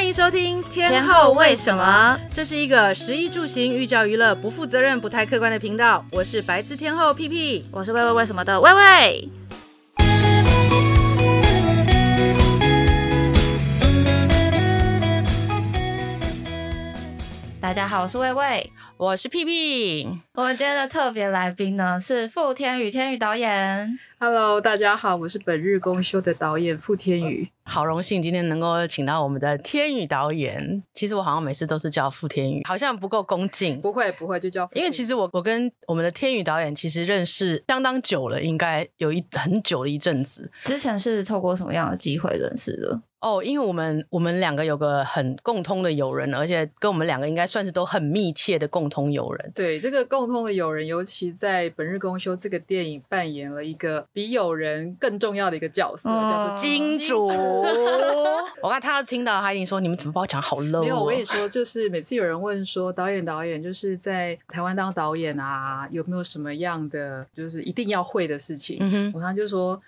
欢迎收听天后为什么？这是一个食衣住行、寓教于乐、不负责任、不太客观的频道。我是白字天后屁屁，我是喂喂为什么的魏魏。大家好，我是魏魏，我是屁屁。我们今天的特别来宾呢是傅天宇，天宇导演。Hello，大家好，我是本日公休的导演傅天宇，好荣幸今天能够请到我们的天宇导演。其实我好像每次都是叫傅天宇，好像不够恭敬。不会不会，就叫。因为其实我我跟我们的天宇导演其实认识相当久了，应该有一很久的一阵子。之前是透过什么样的机会认识的？哦，因为我们我们两个有个很共通的友人，而且跟我们两个应该算是都很密切的共通友人。对，这个共通的友人，尤其在本日公休这个电影扮演了一个。比友人更重要的一个角色，嗯、叫做金主。我看他要听到，他一定说：“你们怎么把我讲好 low？” 没有，我跟你说，就是每次有人问说：“导演，导演，就是在台湾当导演啊，有没有什么样的就是一定要会的事情？”我常就说。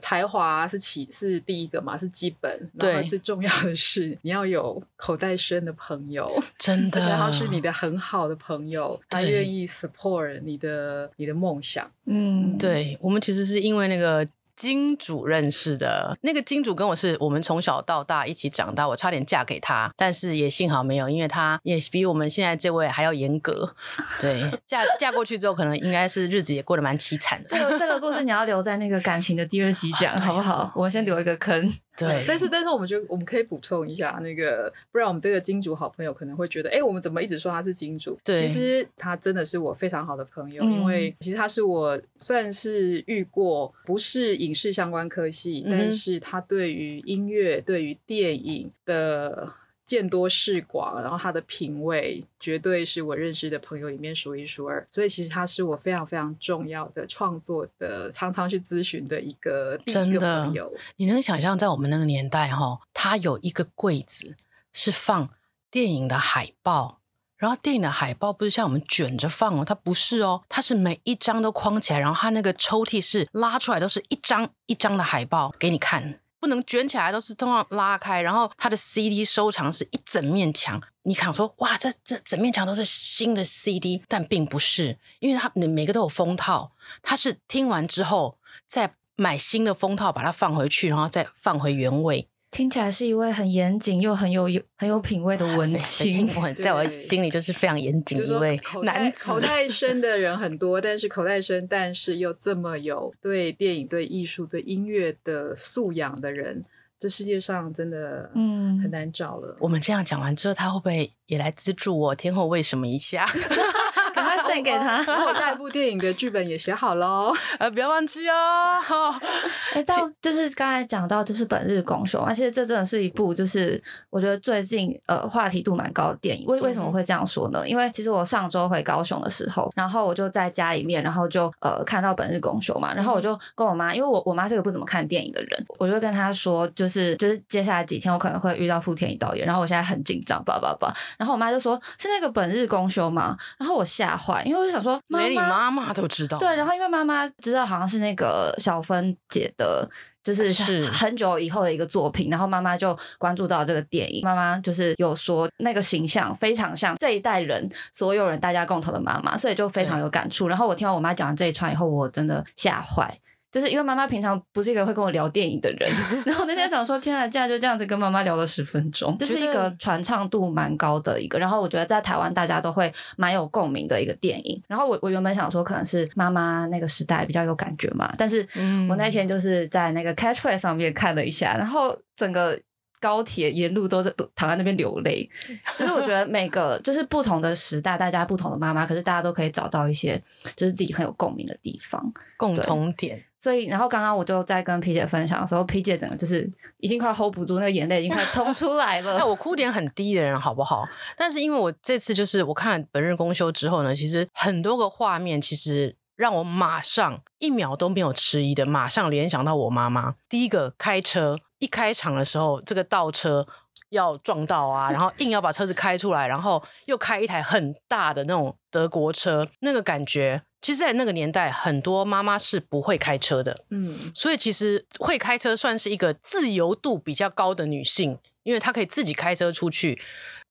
才华是起是第一个嘛，是基本。然后最重要的是你要有口袋深的朋友，真的，而且他是你的很好的朋友，他愿意 support 你的你的梦想。嗯，对，我们其实是因为那个。金主认识的那个金主跟我是我们从小到大一起长大，我差点嫁给他，但是也幸好没有，因为他也比我们现在这位还要严格。对，嫁嫁过去之后，可能应该是日子也过得蛮凄惨的。这个这个故事你要留在那个感情的第二集讲，好不好？我们先留一个坑。对，但是但是我们觉得我们可以补充一下那个，不然我们这个金主好朋友可能会觉得，哎，我们怎么一直说他是金主？对，其实他真的是我非常好的朋友，嗯、因为其实他是我算是遇过，不是影视相关科系，嗯、但是他对于音乐、对于电影的。见多识广，然后他的品味绝对是我认识的朋友里面数一数二，所以其实他是我非常非常重要的创作的，常常去咨询的一个第一个朋友。你能想象在我们那个年代哈，他有一个柜子是放电影的海报，然后电影的海报不是像我们卷着放哦，它不是哦，它是每一张都框起来，然后它那个抽屉是拉出来，都是一张一张的海报给你看。不能卷起来，都是通常拉开，然后它的 CD 收藏是一整面墙。你看说，哇，这这整面墙都是新的 CD，但并不是，因为它每每个都有封套，它是听完之后再买新的封套，把它放回去，然后再放回原位。听起来是一位很严谨又很有有很有品味的文青 在我心里就是非常严谨一位男子。口袋 深的人很多，但是口袋深，但是又这么有对电影、对艺术、对音乐的素养的人，这世界上真的嗯很难找了。我们这样讲完之后，他会不会也来资助我？天后为什么一下？献给他，然后下一部电影的剧本也写好喽，呃，不要忘记哦。哎、欸，到就是刚才讲到，就是本日公休，而且这真的是一部，就是我觉得最近呃话题度蛮高的电影。为为什么会这样说呢？因为其实我上周回高雄的时候，然后我就在家里面，然后就呃看到本日公休嘛，然后我就跟我妈，因为我我妈是个不怎么看电影的人，我就跟她说，就是就是接下来几天我可能会遇到傅天一导演，然后我现在很紧张，叭叭叭，然后我妈就说是那个本日公休吗，然后我吓坏。因为我就想说，连你妈妈都知道。对，然后因为妈妈知道好像是那个小芬姐的，就是很久以后的一个作品，然后妈妈就关注到这个电影。妈妈就是有说那个形象非常像这一代人所有人大家共同的妈妈，所以就非常有感触。然后我听完我妈讲完这一串以后，我真的吓坏。就是因为妈妈平常不是一个会跟我聊电影的人，然后那天想说，天啊，竟然就这样子跟妈妈聊了十分钟，这是一个传唱度蛮高的一个，然后我觉得在台湾大家都会蛮有共鸣的一个电影。然后我我原本想说，可能是妈妈那个时代比较有感觉嘛，但是我那天就是在那个 Catchplay 上面看了一下，然后整个高铁沿路都在都躺在那边流泪。就是我觉得每个就是不同的时代，大家不同的妈妈，可是大家都可以找到一些就是自己很有共鸣的地方，共同点。所以，然后刚刚我就在跟皮姐分享的时候，皮姐整个就是已经快 hold 不住，那个眼泪已经快冲出来了。那我哭点很低的人好不好？但是因为我这次就是我看了本日公休之后呢，其实很多个画面其实让我马上一秒都没有迟疑的，马上联想到我妈妈。第一个开车一开场的时候，这个倒车要撞到啊，然后硬要把车子开出来，然后又开一台很大的那种德国车，那个感觉。其实，在那个年代，很多妈妈是不会开车的，嗯，所以其实会开车算是一个自由度比较高的女性因为她可以自己开车出去，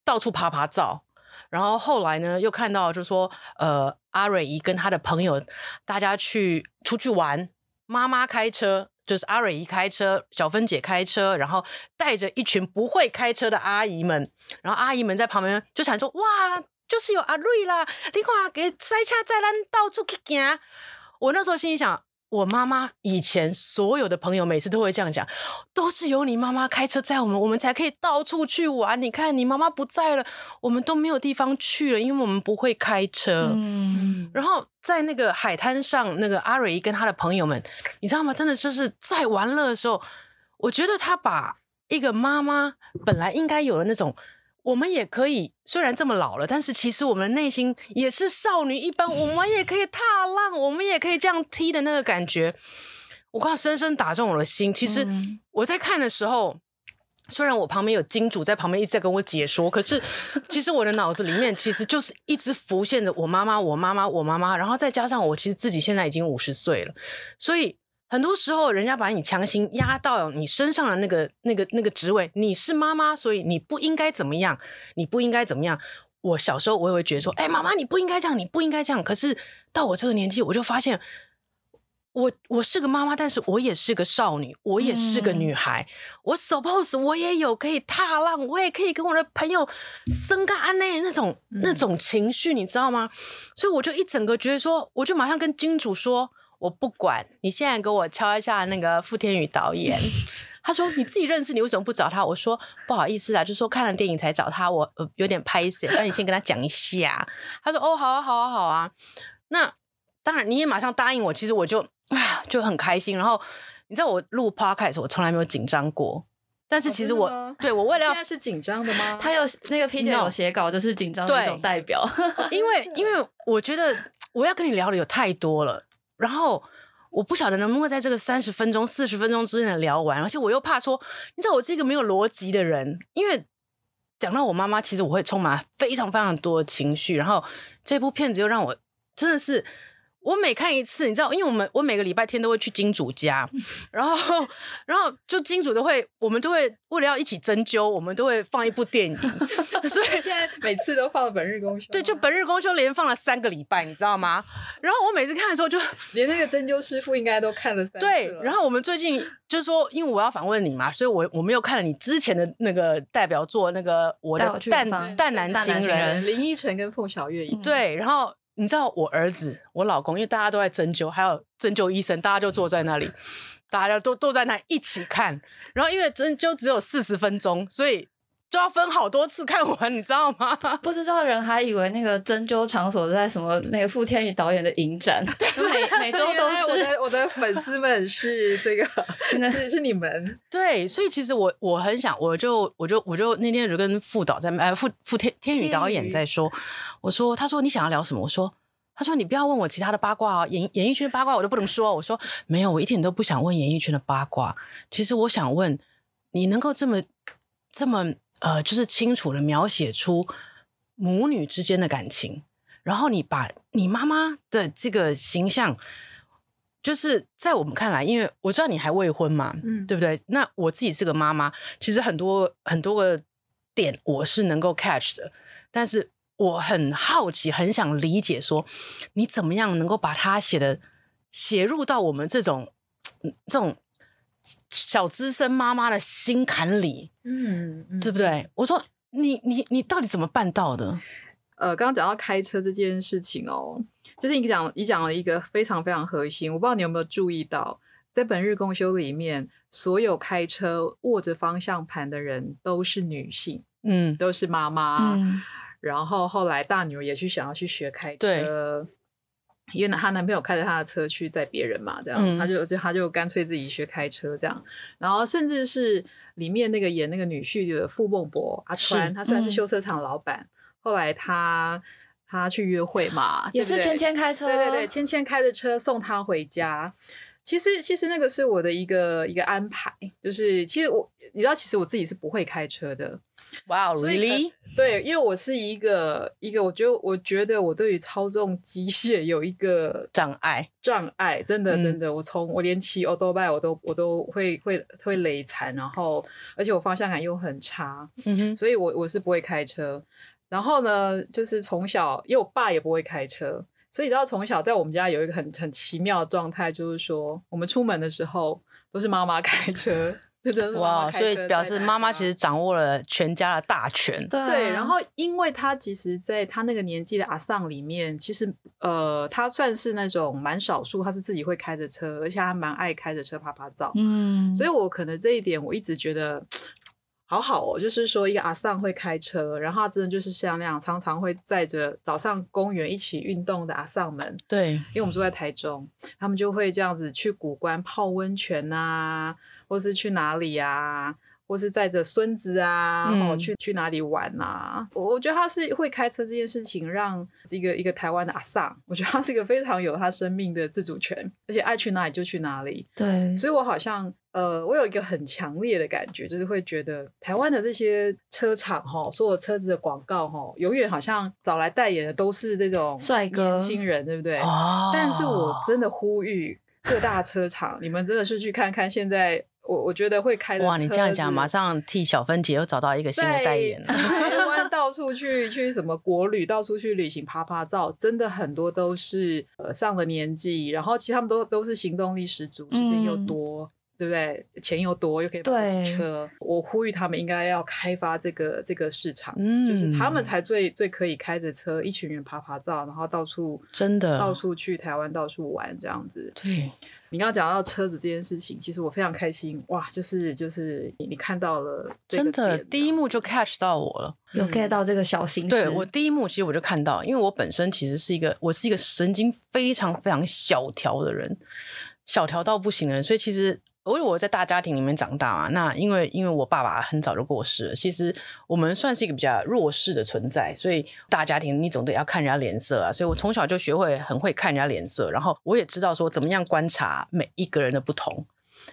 到处爬爬照。然后后来呢，又看到就是说，呃，阿蕊姨跟她的朋友大家去出去玩，妈妈开车，就是阿蕊姨开车，小芬姐开车，然后带着一群不会开车的阿姨们，然后阿姨们在旁边就想说，哇，就是有阿瑞啦，你看给塞车载咱到处去行。我那时候心里想。我妈妈以前所有的朋友每次都会这样讲，都是有你妈妈开车载我们，我们才可以到处去玩。你看，你妈妈不在了，我们都没有地方去了，因为我们不会开车。嗯，然后在那个海滩上，那个阿瑞跟他的朋友们，你知道吗？真的就是在玩乐的时候，我觉得他把一个妈妈本来应该有的那种。我们也可以，虽然这么老了，但是其实我们的内心也是少女一般。我们也可以踏浪，我们也可以这样踢的那个感觉，我刚深深打中我的心。其实我在看的时候，虽然我旁边有金主在旁边一直在跟我解说，可是其实我的脑子里面其实就是一直浮现着我妈妈，我妈妈，我妈妈，然后再加上我其实自己现在已经五十岁了，所以。很多时候，人家把你强行压到你身上的那个、那个、那个职位，你是妈妈，所以你不应该怎么样，你不应该怎么样。我小时候我也会觉得说，哎，妈妈，你不应该这样，你不应该这样。可是到我这个年纪，我就发现，我我是个妈妈，但是我也是个少女，我也是个女孩。嗯、我 suppose 我也有可以踏浪，我也可以跟我的朋友生个安内那种、嗯、那种情绪，你知道吗？所以我就一整个觉得说，我就马上跟金主说。我不管，你现在给我敲一下那个傅天宇导演。他说你自己认识，你为什么不找他？我说不好意思啊，就说看了电影才找他，我有点拍谢。那你先跟他讲一下。他说哦，好啊，好啊，好啊。那当然你也马上答应我，其实我就啊就很开心。然后你知道我录 podcast 我从来没有紧张过，但是其实我、哦、对我为了要现在是紧张的吗？他有那个 P 姐有写稿，就是紧张的一种代表。因为因为我觉得我要跟你聊的有太多了。然后我不晓得能不能在这个三十分钟、四十分钟之内聊完，而且我又怕说，你知道我是一个没有逻辑的人，因为讲到我妈妈，其实我会充满非常非常多的情绪，然后这部片子又让我真的是。我每看一次，你知道，因为我们我每个礼拜天都会去金主家，然后然后就金主都会，我们都会为了要一起针灸，我们都会放一部电影，所以现在每次都放了本日公休。对，就本日公休连放了三个礼拜，你知道吗？然后我每次看的时候就，就连那个针灸师傅应该都看了三次了。对，然后我们最近就是说，因为我要访问你嘛，所以我我们又看了你之前的那个代表作，那个我的淡淡男情人林依晨跟凤小岳。对，然后。你知道我儿子、我老公，因为大家都在针灸，还有针灸医生，大家就坐在那里，大家都都在那一起看。然后因为针灸只有四十分钟，所以就要分好多次看完，你知道吗？不知道人还以为那个针灸场所在什么那个傅天宇导演的影展，每每周都是。我的我的粉丝们是这个，是是你们。对，所以其实我我很想，我就我就我就那天就跟傅导在呃傅傅天天宇导演在说。我说，他说你想要聊什么？我说，他说你不要问我其他的八卦啊，演演艺圈的八卦我都不能说。我说没有，我一点都不想问演艺圈的八卦。其实我想问，你能够这么这么呃，就是清楚的描写出母女之间的感情，然后你把你妈妈的这个形象，就是在我们看来，因为我知道你还未婚嘛，嗯，对不对？那我自己是个妈妈，其实很多很多个点我是能够 catch 的，但是。我很好奇，很想理解，说你怎么样能够把它写的写入到我们这种这种小资深妈妈的心坎里，嗯，嗯对不对？我说你你你到底怎么办到的？呃，刚刚讲到开车这件事情哦，就是你讲你讲了一个非常非常核心，我不知道你有没有注意到，在本日公休里面，所有开车握着方向盘的人都是女性，嗯，都是妈妈。嗯然后后来大女儿也去想要去学开车，对因为她男朋友开着她的车去载别人嘛，这样，嗯、她就就她就干脆自己学开车这样。然后甚至是里面那个演那个女婿的傅孟博阿川，他虽然是修车厂老板，嗯、后来他他去约会嘛，也是芊芊开车，对对对，芊芊开着车送他回家。其实其实那个是我的一个一个安排，就是其实我你知道，其实我自己是不会开车的。哇、wow，really？对，因为我是一个一个，我觉得我觉得我对于操纵机械有一个障碍，障碍，真的真的，嗯、我从我连骑欧多拜我都我都会会会累残，然后而且我方向感又很差，嗯哼，所以我我是不会开车。然后呢，就是从小，因为我爸也不会开车，所以你知道从小在我们家有一个很很奇妙的状态，就是说我们出门的时候都是妈妈开车，真的是妈妈开车。哇，所以表示妈妈其实掌握了全家的大权。对，对，然后因为他其实在他那个年纪的阿桑里面，其实呃，他算是那种蛮少数，他是自己会开着车，而且他蛮爱开着车趴趴走。嗯，所以我可能这一点我一直觉得。好好哦，就是说一个阿桑会开车，然后他真的就是像那样，常常会载着早上公园一起运动的阿桑们。对，因为我们住在台中，他们就会这样子去古关泡温泉啊，或是去哪里啊。或是载着孙子啊，然后去去哪里玩啊？我我觉得他是会开车这件事情，让一个一个台湾的阿桑，我觉得他是一个非常有他生命的自主权，而且爱去哪里就去哪里。对，所以我好像呃，我有一个很强烈的感觉，就是会觉得台湾的这些车厂哈，所有车子的广告哈，永远好像找来代言的都是这种帅哥年轻人，对不对？哦。但是我真的呼吁各大车厂，你们真的是去看看现在。我我觉得会开的哇！你这样讲，马上替小芬姐又找到一个新的代言了。台湾 到处去去什么国旅，到处去旅行趴趴照，真的很多都是呃上了年纪，然后其实他们都都是行动力十足，时间又多，嗯、对不对？钱又多，又可以买车。我呼吁他们应该要开发这个这个市场，嗯，就是他们才最最可以开着车，一群人趴趴照，然后到处真的到处去台湾到处玩这样子，对。你刚刚讲到车子这件事情，其实我非常开心哇！就是就是你看到了，真的第一幕就 catch 到我了，有 get 到这个小心思。对，我第一幕其实我就看到，因为我本身其实是一个我是一个神经非常非常小条的人，小条到不行的人，所以其实。因为我在大家庭里面长大嘛，那因为因为我爸爸很早就过世了，其实我们算是一个比较弱势的存在，所以大家庭你总得要看人家脸色啊，所以我从小就学会很会看人家脸色，然后我也知道说怎么样观察每一个人的不同，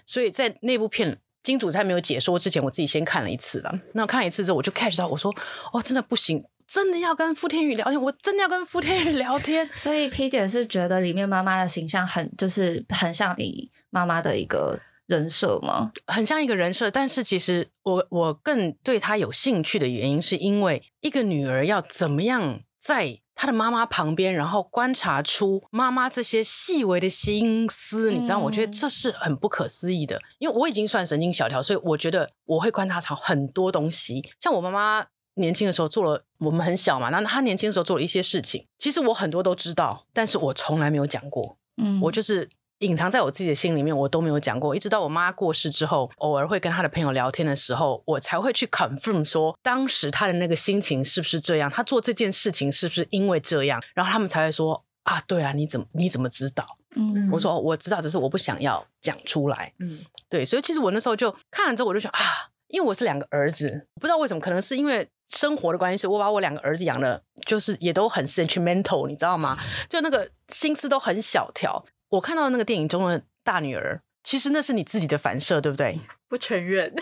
所以在那部片金主在没有解说之前，我自己先看了一次了。那我看了一次之后，我就 catch 到我说哦，真的不行，真的要跟傅天宇聊天，我真的要跟傅天宇聊天。所以 P 姐是觉得里面妈妈的形象很就是很像你妈妈的一个。人设吗？很像一个人设，但是其实我我更对他有兴趣的原因，是因为一个女儿要怎么样在她的妈妈旁边，然后观察出妈妈这些细微的心思，你知道？我觉得这是很不可思议的，嗯、因为我已经算神经小条，所以我觉得我会观察到很多东西。像我妈妈年轻的时候做了，我们很小嘛，那她年轻的时候做了一些事情，其实我很多都知道，但是我从来没有讲过。嗯，我就是。隐藏在我自己的心里面，我都没有讲过。一直到我妈过世之后，偶尔会跟她的朋友聊天的时候，我才会去 confirm 说，当时她的那个心情是不是这样，她做这件事情是不是因为这样，然后他们才会说啊，对啊，你怎么你怎么知道？嗯，我说我知道，只是我不想要讲出来。嗯，对，所以其实我那时候就看了之后，我就想啊，因为我是两个儿子，不知道为什么，可能是因为生活的关系，我把我两个儿子养的，就是也都很 sentimental，你知道吗？就那个心思都很小条。我看到那个电影中的大女儿，其实那是你自己的反射，对不对？不承认，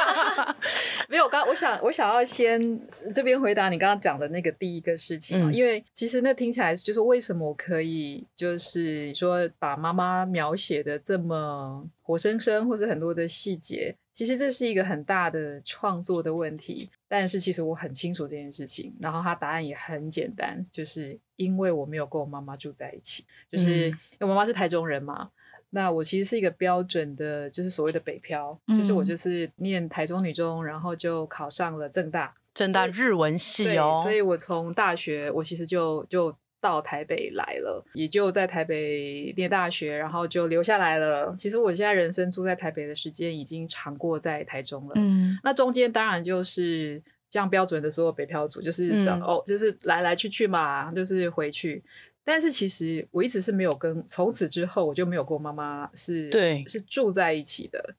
没有。我刚我想我想要先这边回答你刚刚讲的那个第一个事情啊，嗯、因为其实那听起来就是为什么我可以就是说把妈妈描写的这么活生生，或是很多的细节。其实这是一个很大的创作的问题，但是其实我很清楚这件事情，然后它答案也很简单，就是因为我没有跟我妈妈住在一起，就是因为我妈妈是台中人嘛，那我其实是一个标准的，就是所谓的北漂，就是我就是念台中女中，然后就考上了正大，正大日文系哦，所以我从大学我其实就就。到台北来了，也就在台北念大学，然后就留下来了。其实我现在人生住在台北的时间已经长过在台中了。嗯，那中间当然就是像标准的所有北漂族，就是找、嗯、哦，就是来来去去嘛，就是回去。但是其实我一直是没有跟，从此之后我就没有跟我妈妈是对是住在一起的。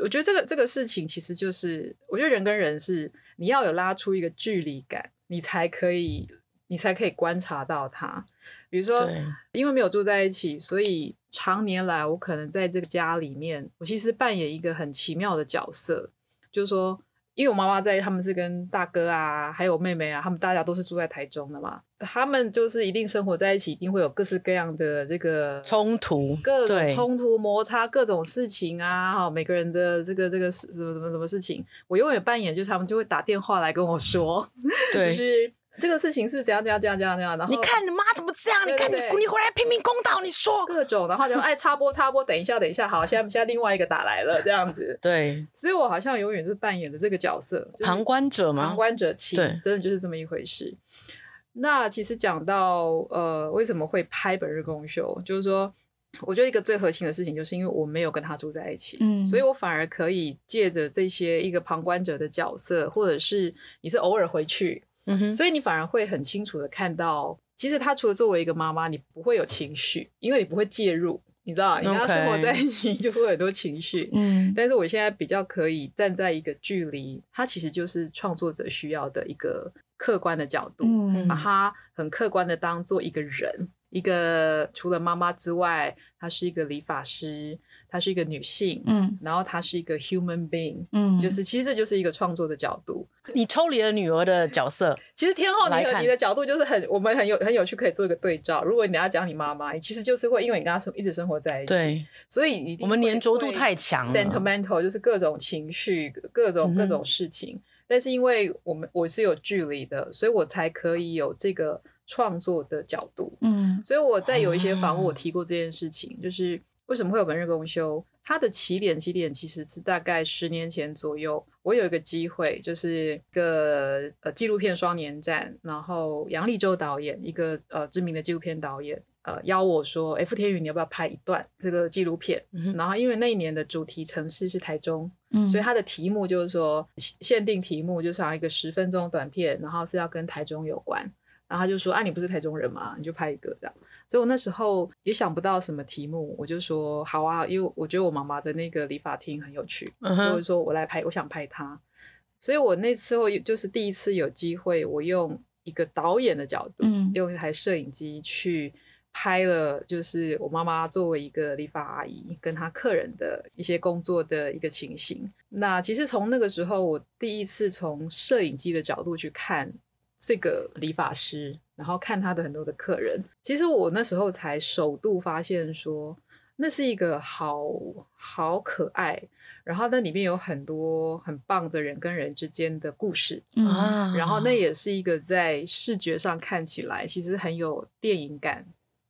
我觉得这个这个事情其实就是，我觉得人跟人是你要有拉出一个距离感，你才可以。你才可以观察到他。比如说，因为没有住在一起，所以常年来我可能在这个家里面，我其实扮演一个很奇妙的角色，就是说。因为我妈妈在，他们是跟大哥啊，还有妹妹啊，他们大家都是住在台中的嘛。他们就是一定生活在一起，一定会有各式各样的这个冲突，各种冲突摩擦，各种事情啊，哈，每个人的这个这个什么什么什么事情，我永远扮演就是他们就会打电话来跟我说，对，就是。这个事情是怎样怎样怎样怎样怎样，然后你看你妈怎么这样？对对对，你看你你回来拼命公道，你说各种，然后就哎插播插播，等一下等一下，好，现在现在另外一个打来了，这样子。对，所以我好像永远是扮演的这个角色，就是、旁观者吗？旁观者清，对，真的就是这么一回事。那其实讲到呃，为什么会拍本日公休，就是说，我觉得一个最核心的事情，就是因为我没有跟他住在一起，嗯，所以我反而可以借着这些一个旁观者的角色，或者是你是偶尔回去。嗯哼，所以你反而会很清楚的看到，其实他除了作为一个妈妈，你不会有情绪，因为你不会介入，你知道，你跟他生活在一起就会有很多情绪。嗯，但是我现在比较可以站在一个距离，他其实就是创作者需要的一个客观的角度，嗯，把他很客观的当做一个人，一个除了妈妈之外，他是一个理发师。她是一个女性，嗯，然后她是一个 human being，嗯，就是其实这就是一个创作的角度。你抽离了女儿的角色，其实天后你和你的角度就是很，我们很有很有趣，可以做一个对照。如果你要讲你妈妈，其实就是会因为你跟她一直生活在一起，对，所以你我们粘着度太强，sentimental 就是各种情绪，各种各种事情。嗯、但是因为我们我是有距离的，所以我才可以有这个创作的角度。嗯，所以我在有一些访问我提过这件事情，嗯、就是。为什么会有本日公休？它的起点起点其实是大概十年前左右，我有一个机会，就是一个呃纪录片双年展，然后杨立洲导演，一个呃知名的纪录片导演，呃邀我说，哎，傅天宇，你要不要拍一段这个纪录片？嗯、然后因为那一年的主题城市是台中，嗯、所以它的题目就是说限定题目就是一个十分钟短片，然后是要跟台中有关，然后他就说，啊，你不是台中人吗？你就拍一个这样。所以我那时候也想不到什么题目，我就说好啊，因为我觉得我妈妈的那个理发厅很有趣，所以说我来拍，我想拍她。所以我那次我就是第一次有机会，我用一个导演的角度，嗯、用一台摄影机去拍了，就是我妈妈作为一个理发阿姨跟她客人的一些工作的一个情形。那其实从那个时候，我第一次从摄影机的角度去看这个理发师。然后看他的很多的客人，其实我那时候才首度发现说，那是一个好好可爱，然后那里面有很多很棒的人跟人之间的故事，嗯，然后那也是一个在视觉上看起来其实很有电影感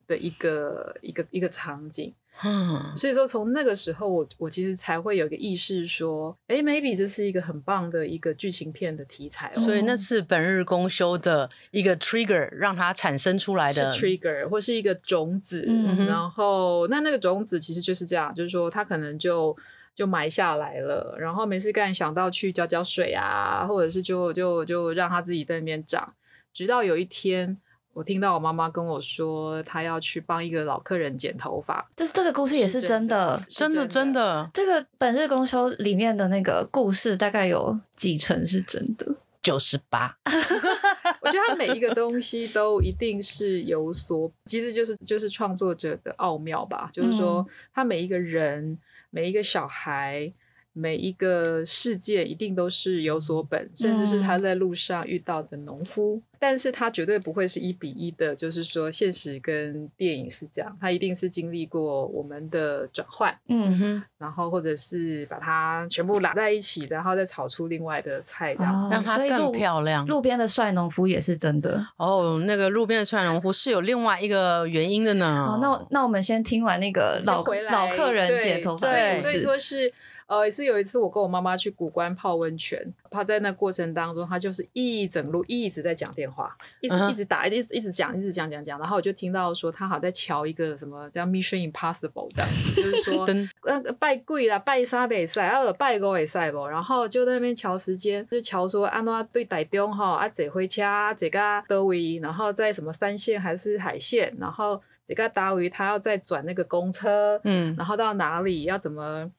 的一个一个一个场景。嗯，所以说从那个时候我，我我其实才会有一个意识说，哎，maybe 这是一个很棒的一个剧情片的题材。哦所以那次本日公休的一个 trigger，让它产生出来的 trigger 或是一个种子。嗯、然后那那个种子其实就是这样，就是说它可能就就埋下来了，然后没事干想到去浇浇水啊，或者是就就就让它自己在那边长，直到有一天。我听到我妈妈跟我说，她要去帮一个老客人剪头发。就是这个故事也是真的，真的真的。这个本日公休里面的那个故事，大概有几成是真的？九十八。我觉得他每一个东西都一定是有所，其实就是就是创作者的奥妙吧。就是说，他每一个人，每一个小孩。每一个世界一定都是有所本，甚至是他在路上遇到的农夫，嗯、但是它绝对不会是一比一的，就是说现实跟电影是这样，它一定是经历过我们的转换，嗯哼，然后或者是把它全部拉在一起，然后再炒出另外的菜，这样、哦、让它更漂亮。路边的帅农夫也是真的哦，那个路边的帅农夫是有另外一个原因的呢。哦，那那我们先听完那个老老客人剪头发，对，所以说是。呃，也是有一次，我跟我妈妈去古关泡温泉，她在那过程当中，她就是一整路一直在讲电话，一直、uh huh. 一直打，一直一直讲，一直讲讲讲，然后我就听到说，她好像在瞧一个什么叫 Mission Impossible 这样子，就是说，那个拜跪啦，拜沙北赛，还有拜五拜赛不，然后就在那边瞧时间，就瞧说安那对台中哈啊坐火车坐到倒位，然后在什么三线还是海线，然后这个大维他要再转那个公车，嗯，然后到哪里要怎么。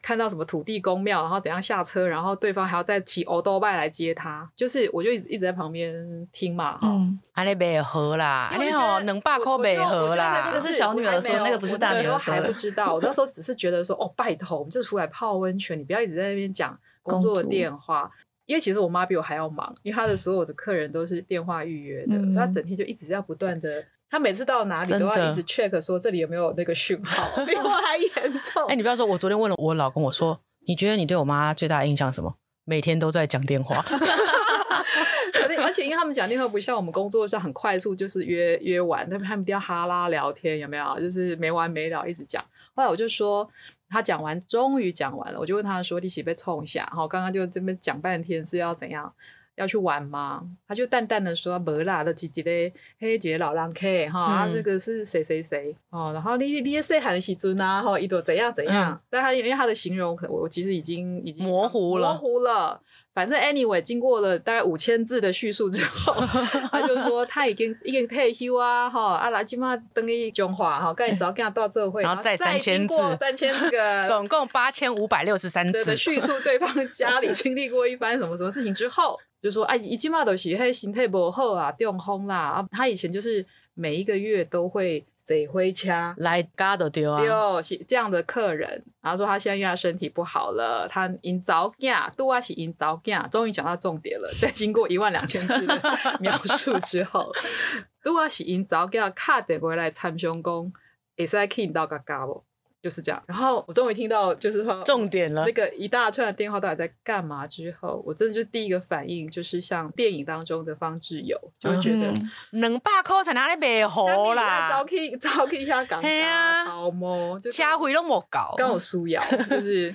看到什么土地公庙，然后怎样下车，然后对方还要再骑欧多拜来接他，就是我就一直一直在旁边听嘛，哈、嗯，安尼袂好啦，安尼吼两百块袂好啦，那个是小女儿说，那个不是大女儿说，还不知道，我那时候只是觉得说，哦，拜托，我们就出来泡温泉，你不要一直在那边讲工作的电话。因为其实我妈比我还要忙，因为她的所有的客人都是电话预约的，嗯、所以她整天就一直要不断的，她每次到哪里都要一直 check 说这里有没有那个讯号，比我还严重。哎，你不要说，我昨天问了我老公，我说你觉得你对我妈最大的印象什么？每天都在讲电话，而且因为他们讲电话不像我们工作上很快速，就是约约完，他们他们一定要哈拉聊天，有没有？就是没完没了一直讲。后来我就说。他讲完，终于讲完了，我就问他说：“你喜被冲一下？”好，刚刚就这边讲半天是要怎样？要去玩吗？他就淡淡的说：“没啦，的姐姐嘞，嘿，姐姐老狼 K 哈，啊，这个是谁谁谁哦。然后你你也谁喊喜尊啊？哈，一朵怎样怎样？嗯、但他因为他的形容，可我其实已经已经模糊了，模糊了。”反正 anyway，经过了大概五千字的叙述之后，他就说他已经已经退休啊，哈，啊来起码等一句话哈，赶紧早跟他到这会，然后再三千字，三千个，总共八千五百六十三字的叙述对方家里经历过一番什么什么事情之后，就说哎，一起码都是嘿心态不好啊，中风啦啊，他以前就是每一个月都会。坐火车来嘎都丢啊！丢是这样的客人，然后说他现在因为他身体不好了，他因早嫁，都啊是因早嫁，终于讲到重点了。在经过一万两千字的描述之后，都啊是因早嫁，卡得回来参胸功，也是来听到嘎嘎不？就是这样，然后我终于听到，就是说重点了。那个一大串的电话到底在干嘛？之后，我真的就第一个反应就是像电影当中的方志友，就会觉得两百块才哪里卖好啦？早去早起下讲啥？好么？就车费都莫搞，跟我输要就是。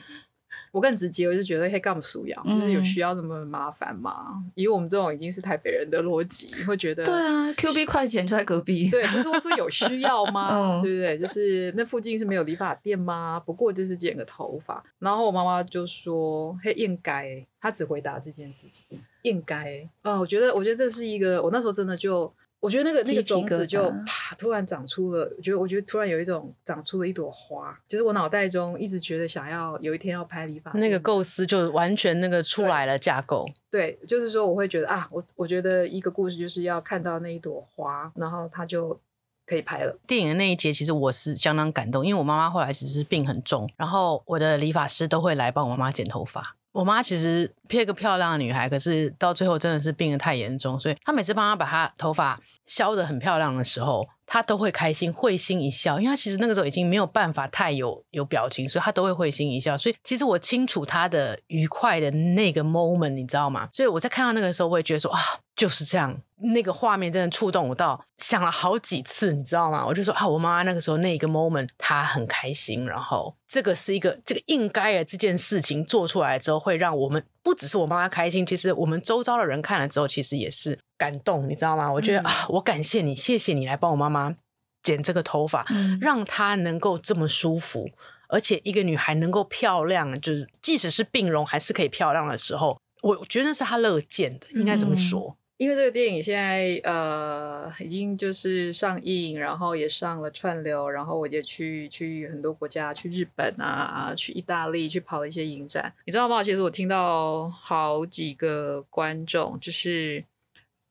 我更直接，我就觉得嘿，干嘛输要，就是有需要那么麻烦吗？以我们这种已经是台北人的逻辑，会觉得对啊，Q B 快剪就在隔壁，对，可是我说有需要 吗？对不对？就是那附近是没有理发店吗？不过就是剪个头发。然后我妈妈就说嘿，应该，她只回答这件事情，应该啊。我觉得，我觉得这是一个，我那时候真的就。我觉得那个那个种子就啪突然长出了，我觉得我觉得突然有一种长出了一朵花，就是我脑袋中一直觉得想要有一天要拍理发，那个构思就完全那个出来了架构。对，就是说我会觉得啊，我我觉得一个故事就是要看到那一朵花，然后它就可以拍了。电影的那一节其实我是相当感动，因为我妈妈后来其实病很重，然后我的理发师都会来帮我妈妈剪头发。我妈其实是个漂亮的女孩，可是到最后真的是病得太严重，所以她每次帮她把她头发削得很漂亮的时候，她都会开心，会心一笑。因为她其实那个时候已经没有办法太有有表情，所以她都会会心一笑。所以其实我清楚她的愉快的那个 moment，你知道吗？所以我在看到那个时候，我也觉得说啊，就是这样。那个画面真的触动我到想了好几次，你知道吗？我就说啊，我妈妈那个时候那个 moment，她很开心。然后这个是一个这个应该的这件事情做出来之后，会让我们不只是我妈妈开心，其实我们周遭的人看了之后，其实也是感动，你知道吗？我觉得、嗯、啊，我感谢你，谢谢你来帮我妈妈剪这个头发，嗯、让她能够这么舒服，而且一个女孩能够漂亮，就是即使是病容还是可以漂亮的时候，我觉得那是她乐见的，应该怎么说。嗯因为这个电影现在呃已经就是上映，然后也上了串流，然后我也去去很多国家，去日本啊，去意大利，去跑了一些影展。你知道吗？其实我听到好几个观众就是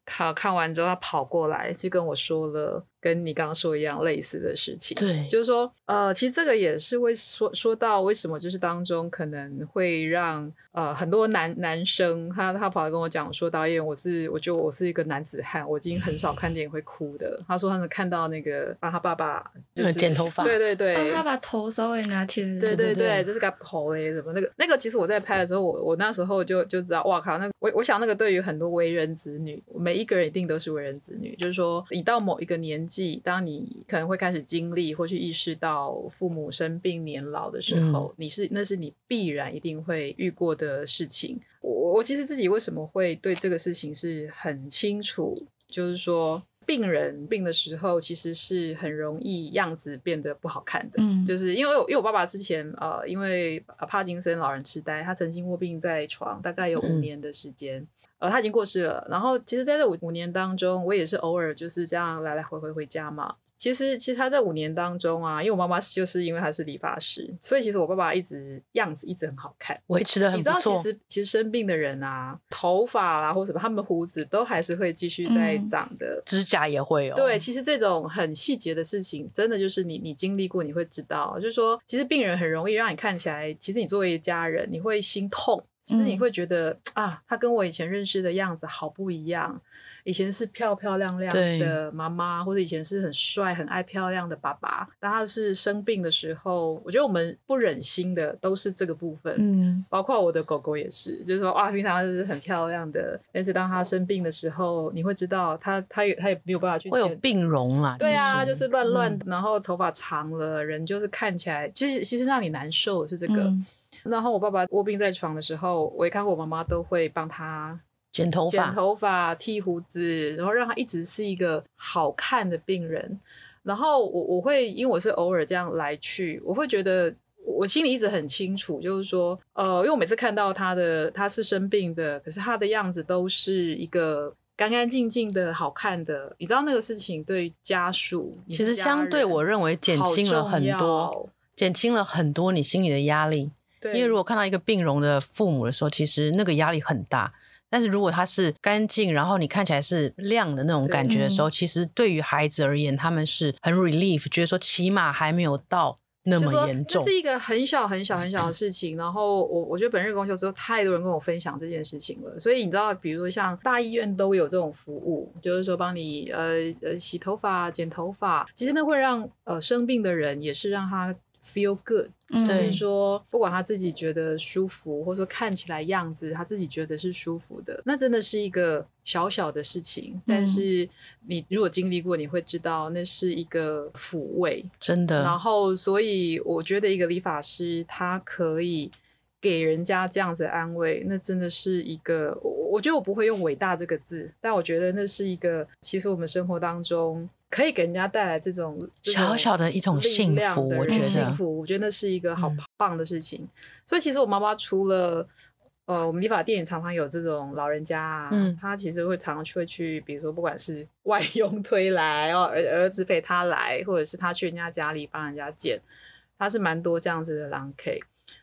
看看完之后，他跑过来就跟我说了。跟你刚刚说一样类似的事情，对，就是说，呃，其实这个也是为说说到为什么，就是当中可能会让呃很多男男生他他跑来跟我讲说，导演，我是我觉得我是一个男子汉，我已经很少看电影会哭的。他说他能看到那个帮他爸爸就是剪头发，对对对，帮他把头稍微拿起来，对对对，就是个头嘞什么那个那个，其实我在拍的时候，我我那时候就就知道，哇靠，那我我想那个对于很多为人子女，每一个人一定都是为人子女，就是说你到某一个年纪。当你可能会开始经历或去意识到父母生病年老的时候，嗯、你是那是你必然一定会遇过的事情。我我其实自己为什么会对这个事情是很清楚，就是说病人病的时候其实是很容易样子变得不好看的。嗯，就是因为因为我爸爸之前呃因为帕金森老人痴呆，他曾经卧病在床，大概有五年的时间。嗯呃，他已经过世了。然后，其实在这五五年当中，我也是偶尔就是这样来来回回回家嘛。其实，其实他在五年当中啊，因为我妈妈就是因为她是理发师，所以其实我爸爸一直样子一直很好看，维持的很不错。你知道，其实其实生病的人啊，头发啦或什么，他们的胡子都还是会继续在长的，嗯，指甲也会哦。对，其实这种很细节的事情，真的就是你你经历过，你会知道，就是说，其实病人很容易让你看起来，其实你作为一家人，你会心痛。其实你会觉得、嗯、啊，他跟我以前认识的样子好不一样。以前是漂漂亮亮的妈妈，或者以前是很帅、很爱漂亮的爸爸。当他是生病的时候，我觉得我们不忍心的都是这个部分。嗯，包括我的狗狗也是，就是说哇，平常就是很漂亮的，但是当他生病的时候，你会知道他他也他也没有办法去。会有病容啊。对啊，就是乱乱、嗯，然后头发长了，人就是看起来，其实其实让你难受是这个。嗯然后我爸爸卧病在床的时候，我也看过我妈妈都会帮他剪头发、剪头发、剃胡子，然后让他一直是一个好看的病人。然后我我会因为我是偶尔这样来去，我会觉得我心里一直很清楚，就是说，呃，因为我每次看到他的他是生病的，可是他的样子都是一个干干净净的好看的。你知道那个事情对家属其实相对我认为减轻了很多，减轻了很多你心里的压力。对，因为如果看到一个病容的父母的时候，其实那个压力很大。但是如果它是干净，然后你看起来是亮的那种感觉的时候，其实对于孩子而言，他们是很 relief，觉得说起码还没有到那么严重。这是一个很小很小很小的事情。然后我我觉得本日公休之后，太多人跟我分享这件事情了。所以你知道，比如说像大医院都有这种服务，就是说帮你呃呃洗头发、剪头发，其实那会让呃生病的人也是让他 feel good。就是说，不管他自己觉得舒服，或者说看起来样子他自己觉得是舒服的，那真的是一个小小的事情。但是你如果经历过，你会知道那是一个抚慰，真的。然后，所以我觉得一个理发师他可以给人家这样子安慰，那真的是一个。我我觉得我不会用伟大这个字，但我觉得那是一个，其实我们生活当中。可以给人家带来这种小小的一种幸福，我觉得幸福，我觉得那是一个好棒的事情。嗯、所以其实我妈妈除了呃，我们理发店也常常有这种老人家啊，嗯，他其实会常常会去，比如说不管是外佣推来，然后儿儿子陪他来，或者是他去人家家里帮人家剪，他是蛮多这样子的人可以。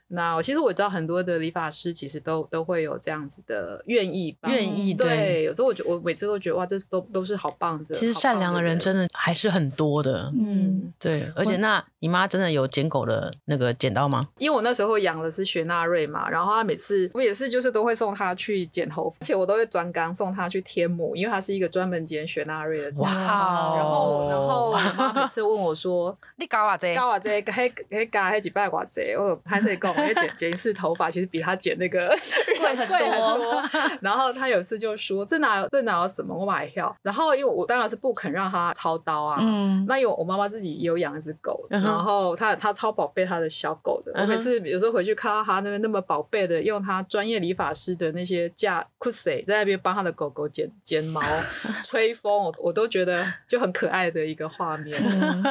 那我其实我知道很多的理发师其实都都会有这样子的愿意愿意对，对，有时候我觉我每次都觉得哇，这都都是好棒的。其实善良的人真的还是很多的，嗯，对。而且那你妈真的有剪狗的那个剪刀吗？因为我那时候养的是雪纳瑞嘛，然后他每次我也是就是都会送他去剪头发，而且我都会专岗送他去贴膜，因为他是一个专门剪雪纳瑞的。哇！然后然后我妈每次问我说：“你搞啊这？搞啊这？还还搞还几百块这？”我还是讲。因为剪剪一次头发，其实比他剪那个 贵很多。很多然后他有一次就说：“这哪有这哪有什么？我买票。”然后因为我当然是不肯让他操刀啊。嗯。那因为我妈妈自己也有养一只狗，嗯、然后他他超宝贝他的小狗的。嗯、我每次有时候回去看到他那边那么宝贝的，用他专业理发师的那些架 cussy 在那边帮他的狗狗剪剪毛、吹风，我我都觉得就很可爱的一个画面。嗯、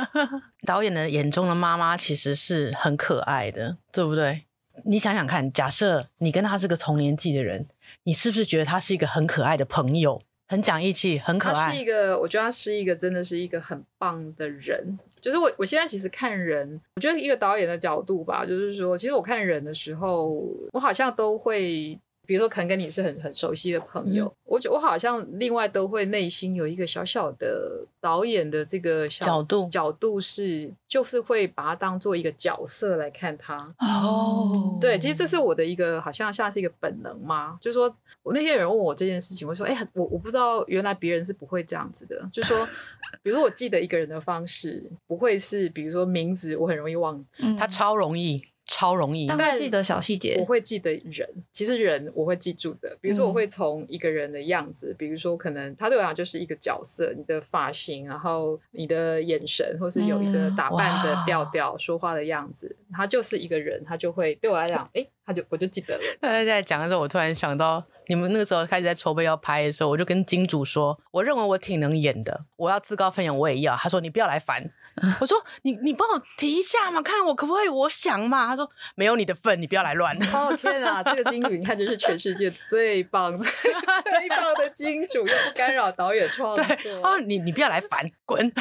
导演的眼中的妈妈其实是很可爱的，对不对？你想想看，假设你跟他是个同年纪的人，你是不是觉得他是一个很可爱的朋友，很讲义气，很可爱？他是一个，我觉得他是一个，真的是一个很棒的人。就是我，我现在其实看人，我觉得一个导演的角度吧，就是说，其实我看人的时候，我好像都会。比如说，可能跟你是很很熟悉的朋友，嗯、我我好像另外都会内心有一个小小的导演的这个角度，角度是就是会把它当做一个角色来看他。哦，对，其实这是我的一个好像像是一个本能嘛，就是说我那天有人问我这件事情，我说，哎、欸，我我不知道原来别人是不会这样子的，就是说，比如说我记得一个人的方式不会是，比如说名字我很容易忘记，嗯、他超容易。超容易，但会记得小细节。我会记得人，其实人我会记住的。比如说，我会从一个人的样子，嗯、比如说可能他对我来讲就是一个角色，你的发型，然后你的眼神，或是有一个打扮的调调、嗯、说话的样子，他就是一个人，他就会对我来讲，哎、欸，他就我就记得了。他在在讲的时候，我突然想到，你们那个时候开始在筹备要拍的时候，我就跟金主说，我认为我挺能演的，我要自告奋勇，我也要。他说你不要来烦。我说你你帮我提一下嘛，看我可不可以？我想嘛。他说没有你的份，你不要来乱。哦天啊，这个金主你看就是全世界最棒最 最棒的金主，又不干扰导演创作。对哦，你你不要来烦，滚。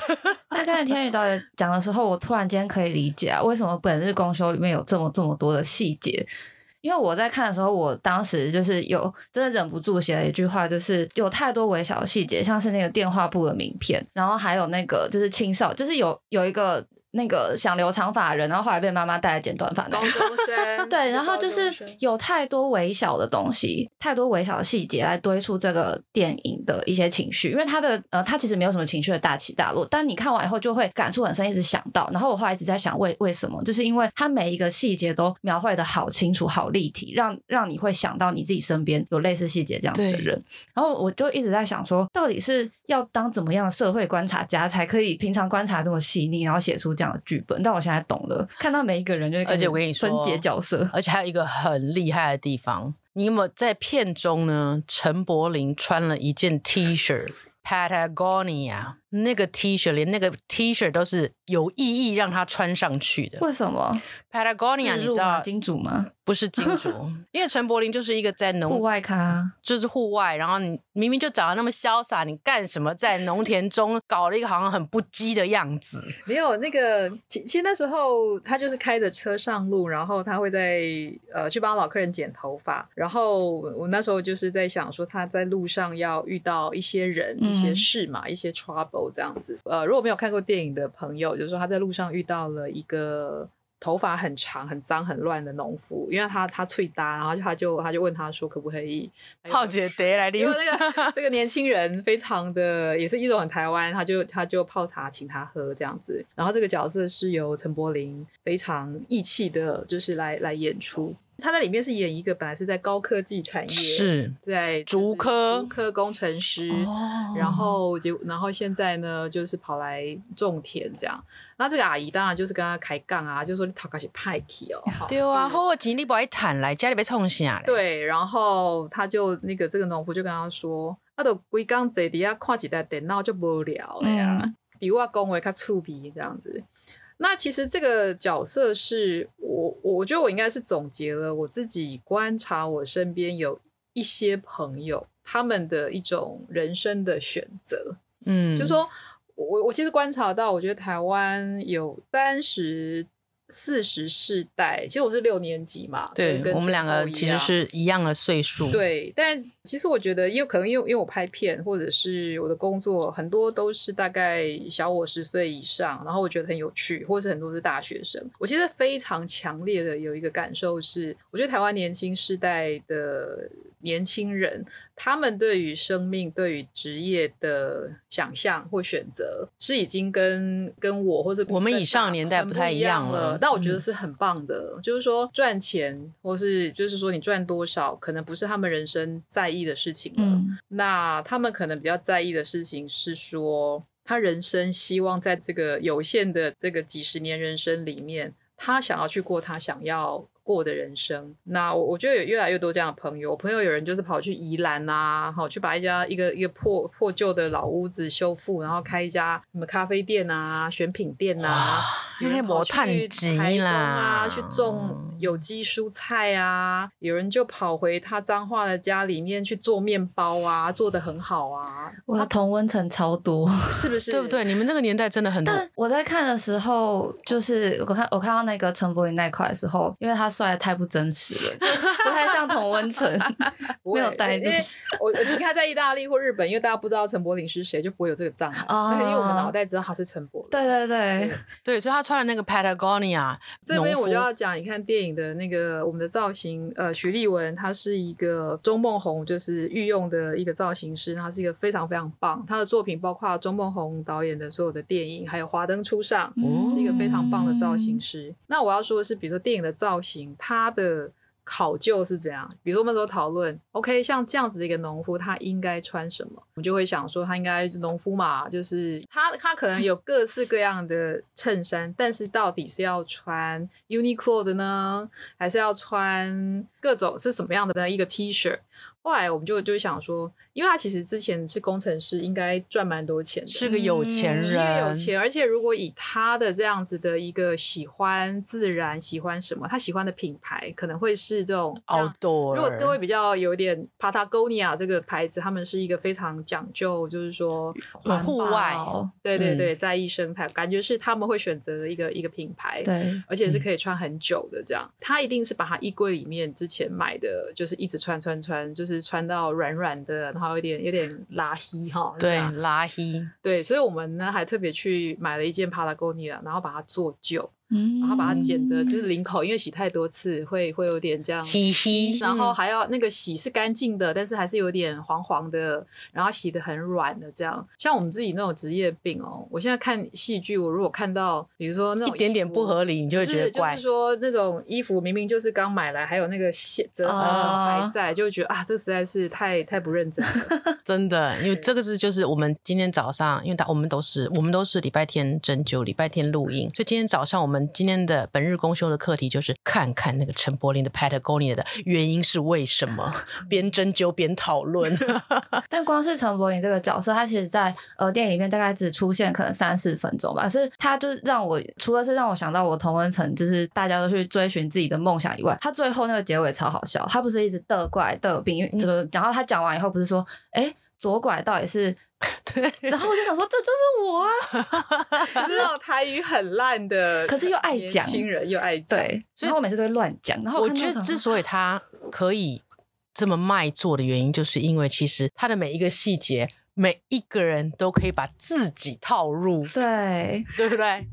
那刚才天宇导演讲的时候，我突然间可以理解啊，为什么本日公休里面有这么这么多的细节。因为我在看的时候，我当时就是有真的忍不住写了一句话，就是有太多微小的细节，像是那个电话簿的名片，然后还有那个就是青少，就是有有一个。那个想留长发的人，然后后来被妈妈带来剪短发。高中生 对，然后就是有太多微小的东西，太多微小的细节来堆出这个电影的一些情绪。因为他的呃，他其实没有什么情绪的大起大落，但你看完以后就会感触很深，一直想到。然后我后来一直在想为为什么，就是因为他每一个细节都描绘的好清楚、好立体，让让你会想到你自己身边有类似细节这样子的人。然后我就一直在想说，到底是要当怎么样的社会观察家，才可以平常观察这么细腻，然后写出这剧本，但我现在懂了。看到每一个人就，就而且我跟你说，分解角色，而且还有一个很厉害的地方，你有没有在片中呢？陈柏霖穿了一件 T 恤，Patagonia。那个 T 恤，连那个 T 恤都是有意义让他穿上去的。为什么？Patagonia，你知道金主吗？不是金主，因为陈柏霖就是一个在农户外咖，就是户外。然后你明明就长得那么潇洒，你干什么在农田中搞了一个好像很不羁的样子？没有那个，其其实那时候他就是开着车上路，然后他会在呃去帮老客人剪头发。然后我那时候就是在想说，他在路上要遇到一些人、嗯、一些事嘛，一些 trouble。这样子，呃，如果没有看过电影的朋友，就是说他在路上遇到了一个头发很长、很脏、很乱的农夫，因为他他脆搭，然后他就他就问他说可不可以泡姐得来因为那个 这个年轻人非常的也是一种很台湾，他就他就泡茶请他喝这样子，然后这个角色是由陈柏霖非常义气的，就是来来演出。他在里面是演一个本来是在高科技产业，是在竹科竹科工程师，哦、然后结然后现在呢就是跑来种田这样。那这个阿姨当然就是跟他开杠啊，就说你头壳是派去哦，对啊，好我钱你不爱谈来，家里被冲下来。对，然后他就那个这个农夫就跟他说，他都规工在底下看几台电脑就无聊了呀，比我讲话较趣味这样子。那其实这个角色是我，我觉得我应该是总结了我自己观察我身边有一些朋友他们的一种人生的选择，嗯，就说我我其实观察到，我觉得台湾有三十。四十世代，其实我是六年级嘛，对，跟我们两个其实是一样的岁数。对，但其实我觉得，因为可能因为因为我拍片或者是我的工作，很多都是大概小我十岁以上，然后我觉得很有趣，或者是很多是大学生。我其实非常强烈的有一个感受是，我觉得台湾年轻世代的年轻人。他们对于生命、对于职业的想象或选择，是已经跟跟我或者我们以上年代不太一样了。那我觉得是很棒的，嗯、就是说赚钱，或是就是说你赚多少，可能不是他们人生在意的事情了。嗯、那他们可能比较在意的事情是说，他人生希望在这个有限的这个几十年人生里面，他想要去过他想要过的人生，那我我觉得有越来越多这样的朋友。我朋友有人就是跑去宜兰啊，好去把一家一个一个破破旧的老屋子修复，然后开一家什么咖啡店啊、选品店啊。有人跑去台东啊，去种有机蔬菜啊。有人就跑回他彰化的家里面去做面包啊，做的很好啊。哇，同温层超多，是不是？对不对？你们那个年代真的很多。但我在看的时候，就是我看我看到那个陈柏霖那块的时候，因为他。帅的太不真实了，不太像童温层，没有带入。因为我你看在意大利或日本，因为大家不知道陈柏霖是谁，就不会有这个障碍。哦、因为我们脑袋知道他是陈柏霖。对对对对，对，所以他穿的那个 Patagonia，这边我就要讲，你看电影的那个我们的造型，呃，徐立文他是一个钟梦红就是御用的一个造型师，他是一个非常非常棒，他的作品包括钟梦红导演的所有的电影，还有《华灯初上》，嗯，是一个非常棒的造型师。嗯、那我要说的是，比如说电影的造型。他的考究是怎样？比如说我们说讨论，OK，像这样子的一个农夫，他应该穿什么？我们就会想说，他应该农夫嘛，就是他他可能有各式各样的衬衫，但是到底是要穿 Uniqlo 的呢，还是要穿各种是什么样的呢？一个 T 恤？后来我们就就想说，因为他其实之前是工程师，应该赚蛮多钱的，是个有钱人，是个有钱。而且如果以他的这样子的一个喜欢自然，喜欢什么，他喜欢的品牌可能会是这种 outdoor。如果各位比较有点 Patagonia 这个牌子，他们是一个非常讲究，就是说户外，对对对，在意生态，感觉是他们会选择的一个一个品牌，对，而且是可以穿很久的这样。他一定是把他衣柜里面之前买的，就是一直穿穿穿，就是。是穿到软软的，然后有点有点拉稀哈，对，拉稀，对，所以我们呢还特别去买了一件 Patagonia，然后把它做旧。嗯，然后把它剪的，就是领口，因为洗太多次会会有点这样，嘻嘻。然后还要那个洗是干净的，但是还是有点黄黄的，然后洗的很软的这样。像我们自己那种职业病哦，我现在看戏剧，我如果看到比如说那种一点点不合理，你就会觉得怪。就是说那种衣服明明就是刚买来，还有那个线折痕还在，就会觉得啊，这实在是太太不认真了。真的，因为这个是就是我们今天早上，因为他我们都是我们都是礼拜天针灸，礼拜天录音，所以今天早上我们。今天的本日公休的课题就是看看那个陈柏霖的 Patagonia 的原因是为什么，边针灸边讨论。但光是陈柏霖这个角色，他其实在呃电影里面大概只出现可能三四分钟吧，是他就让我除了是让我想到我同温层，就是大家都去追寻自己的梦想以外，他最后那个结尾超好笑，他不是一直得怪得病，因为这个，然后他讲完以后不是说，哎。左拐到底是 对，然后我就想说，这就是我啊，知道台语很烂的，可是又爱讲，亲人又爱讲，对，所以我每次都会乱讲。然后我觉得之所以他可以这么卖座的原因，就是因为其实他的每一个细节，每一个人都可以把自己套入，对，对不对？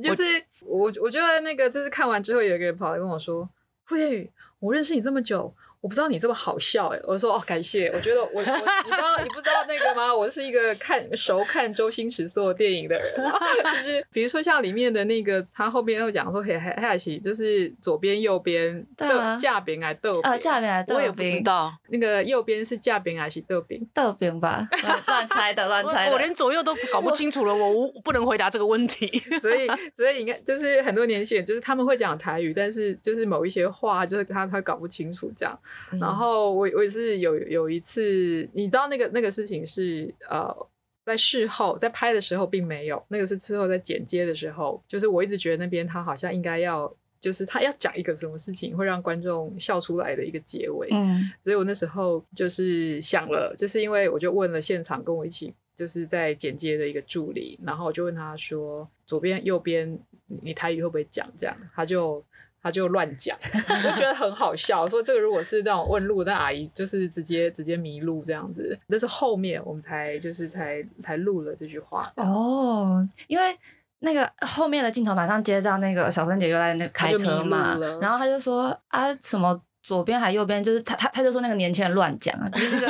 就是我，我觉得那个，就是看完之后，有一个人跑来跟我说：“傅天宇，我认识你这么久。”我不知道你这么好笑哎！我说哦，感谢。我觉得我，我你知道你不知道那个吗？我是一个看熟看周星驰所有电影的人，就是 比如说像里面的那个，他后边又讲说嘿嘿嘿西，就是左边右边豆架饼还豆啊，架饼还豆饼，我也不知道那个右边是架饼还是豆饼？豆饼吧，乱猜的乱猜的 我，我连左右都搞不清楚了，我无不能回答这个问题。所以所以你看，就是很多年轻人，就是他们会讲台语，但是就是某一些话，就是他他搞不清楚这样。然后我我也是有有一次，你知道那个那个事情是呃，在事后在拍的时候并没有，那个是之后在剪接的时候，就是我一直觉得那边他好像应该要，就是他要讲一个什么事情会让观众笑出来的一个结尾，嗯，所以我那时候就是想了，就是因为我就问了现场跟我一起就是在剪接的一个助理，然后我就问他说左边右边你台语会不会讲这样，他就。他就乱讲，我 就觉得很好笑。说这个如果是那种问路那阿姨，就是直接直接迷路这样子。但是后面我们才就是才才录了这句话哦，因为那个后面的镜头马上接到那个小芬姐又在那开车嘛，然后他就说啊什么。左边还右边，就是他他他就说那个年轻人乱讲啊，就是那个，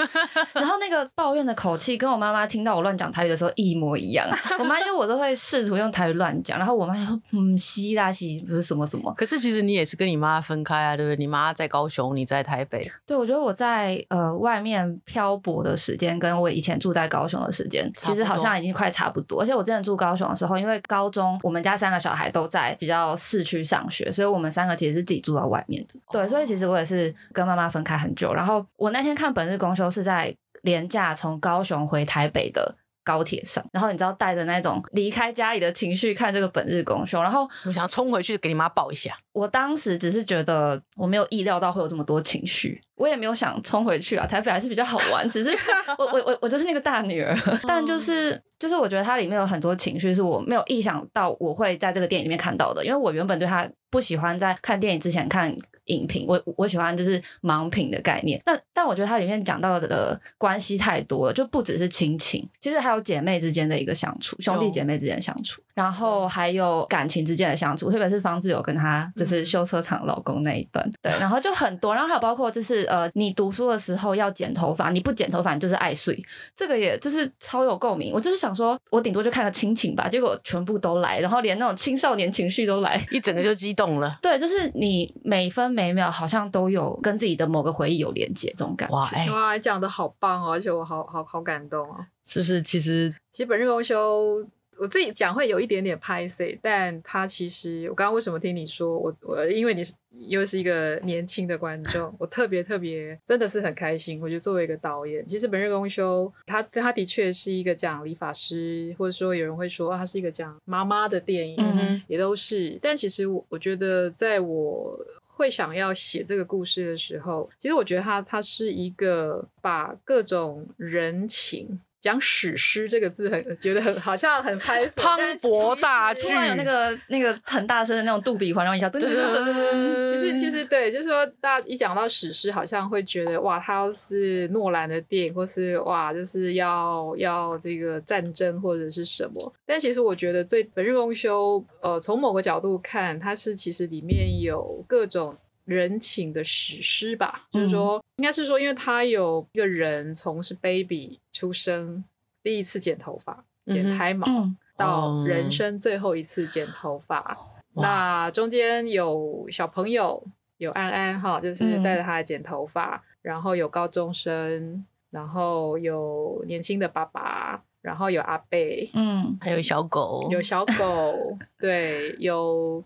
然后那个抱怨的口气跟我妈妈听到我乱讲台语的时候一模一样。我妈因为我都会试图用台语乱讲，然后我妈说嗯，西啦西不是什么什么。可是其实你也是跟你妈分开啊，对不对？你妈在高雄，你在台北。对，我觉得我在呃外面漂泊的时间，跟我以前住在高雄的时间，其实好像已经快差不多。而且我之前住高雄的时候，因为高中我们家三个小孩都在比较市区上学，所以我们三个其实是自己住在外面的。对，所以其实我也。是跟妈妈分开很久，然后我那天看本日公休是在廉价从高雄回台北的高铁上，然后你知道带着那种离开家里的情绪看这个本日公休，然后我想冲回去给你妈抱一下。我当时只是觉得我没有意料到会有这么多情绪，我也没有想冲回去啊。台北还是比较好玩，只是 我我我我就是那个大女儿，但就是就是我觉得它里面有很多情绪是我没有意想到我会在这个电影里面看到的，因为我原本对它不喜欢在看电影之前看。影评，我我喜欢就是盲品的概念，但但我觉得它里面讲到的关系太多了，就不只是亲情，其实还有姐妹之间的一个相处，兄弟姐妹之间相处。然后还有感情之间的相处，特别是方志友跟他就是修车厂老公那一段，对，然后就很多，然后还有包括就是呃，你读书的时候要剪头发，你不剪头发你就是爱睡，这个也就是超有共鸣。我就是想说，我顶多就看个亲情吧，结果全部都来，然后连那种青少年情绪都来，一整个就激动了。对，就是你每分每秒好像都有跟自己的某个回忆有连接，这种感觉。哇，哎，哇，讲的好棒哦，而且我好好好感动哦。是不是？其实其实本日公休。我自己讲会有一点点拍谢，但他其实我刚刚为什么听你说我我因为你是又是一个年轻的观众，我特别特别真的是很开心。我觉得作为一个导演，其实本日公休他他的确是一个讲理发师，或者说有人会说他是一个讲妈妈的电影，嗯，也都是。但其实我我觉得在我会想要写这个故事的时候，其实我觉得他他是一个把各种人情。讲史诗这个字很觉得很好像很拍 磅礴大剧，有那个那个很大声的那种杜比环绕一下，噔噔噔。其 实其实对，就是说大家一讲到史诗，好像会觉得哇，他要是诺兰的电影，或是哇，就是要要这个战争或者是什么。但其实我觉得最本日公休，呃，从某个角度看，它是其实里面有各种。人情的史诗吧，就是说，嗯、应该是说，因为他有一个人从是 baby 出生，第一次剪头发、剪胎毛，嗯。嗯、到人生最后一次剪头发，嗯、那中间有小朋友，有安安哈，就是带着他来剪头发，嗯、然后有高中生，然后有年轻的爸爸，然后有阿贝，嗯，还有小狗，有小狗，对，有。